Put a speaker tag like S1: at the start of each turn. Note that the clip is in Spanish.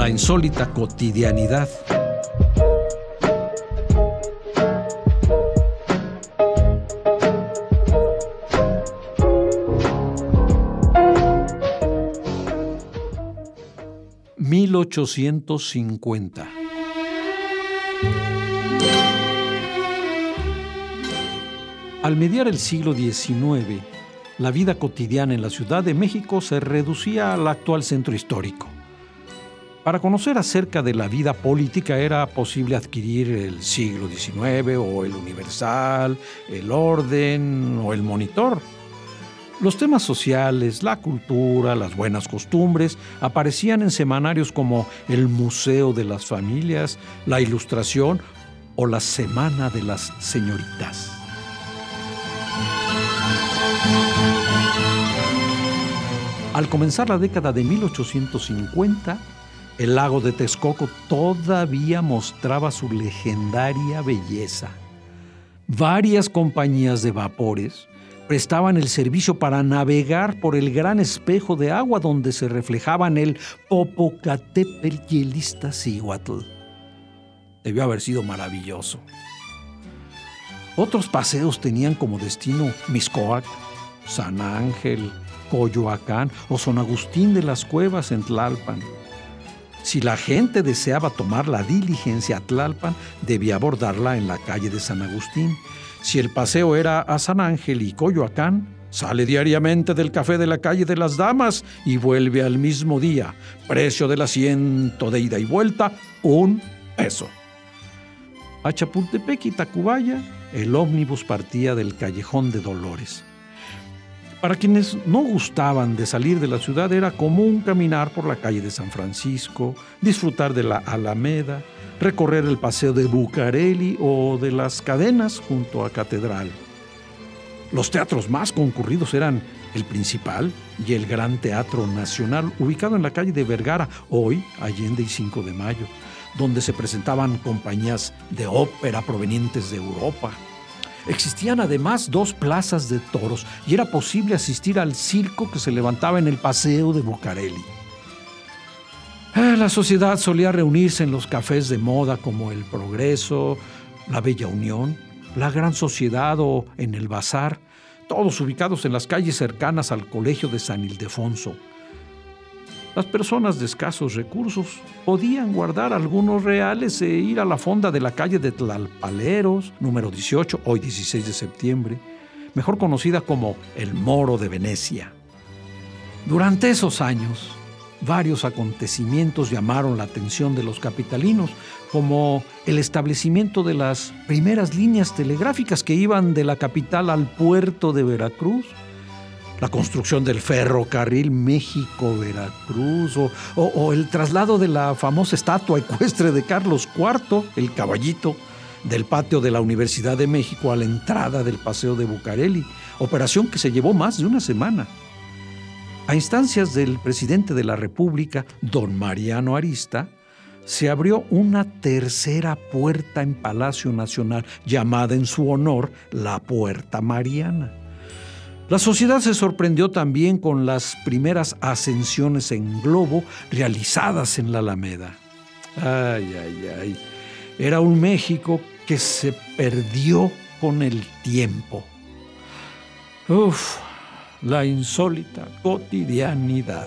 S1: La insólita cotidianidad. ...1850... Al mediar el siglo XIX, la vida cotidiana en la Ciudad de México se reducía al actual centro histórico. Para conocer acerca de la vida política era posible adquirir el siglo XIX o el Universal, el Orden o el Monitor. Los temas sociales, la cultura, las buenas costumbres aparecían en semanarios como el Museo de las Familias, la Ilustración o la Semana de las Señoritas. Al comenzar la década de 1850, el lago de Texcoco todavía mostraba su legendaria belleza. Varias compañías de vapores prestaban el servicio para navegar por el gran espejo de agua donde se reflejaban el Popocatépetl y el Iztaccíhuatl. Debió haber sido maravilloso. Otros paseos tenían como destino Miscoac, San Ángel, Coyoacán o San Agustín de las Cuevas en Tlalpan. Si la gente deseaba tomar la diligencia a Tlalpan, debía abordarla en la calle de San Agustín. Si el paseo era a San Ángel y Coyoacán, sale diariamente del café de la calle de las Damas y vuelve al mismo día. Precio del asiento de ida y vuelta, un peso. A Chapultepec y Tacubaya, el ómnibus partía del callejón de Dolores. Para quienes no gustaban de salir de la ciudad era común caminar por la calle de San Francisco, disfrutar de la Alameda, recorrer el paseo de Bucareli o de las cadenas junto a Catedral. Los teatros más concurridos eran el Principal y el Gran Teatro Nacional, ubicado en la calle de Vergara, hoy Allende y 5 de Mayo, donde se presentaban compañías de ópera provenientes de Europa. Existían además dos plazas de toros y era posible asistir al circo que se levantaba en el paseo de Bucareli. Eh, la sociedad solía reunirse en los cafés de moda como El Progreso, La Bella Unión, La Gran Sociedad o en el Bazar, todos ubicados en las calles cercanas al Colegio de San Ildefonso. Las personas de escasos recursos podían guardar algunos reales e ir a la fonda de la calle de Tlalpaleros, número 18, hoy 16 de septiembre, mejor conocida como el Moro de Venecia. Durante esos años, varios acontecimientos llamaron la atención de los capitalinos, como el establecimiento de las primeras líneas telegráficas que iban de la capital al puerto de Veracruz, la construcción del ferrocarril México-Veracruz o, el traslado de la famosa estatua ecuestre de Carlos IV, el caballito, del patio de la Universidad de México a la entrada del Paseo de Bucareli, operación que se llevó más de una semana. A instancias del presidente de la República, don Mariano Arista, se abrió una tercera puerta en Palacio Nacional llamada en su honor la Puerta Mariana. La sociedad se sorprendió también con las primeras ascensiones en globo realizadas en la Alameda. Ay, ay, ay. Era un México que se perdió con el tiempo. Uf, la insólita cotidianidad.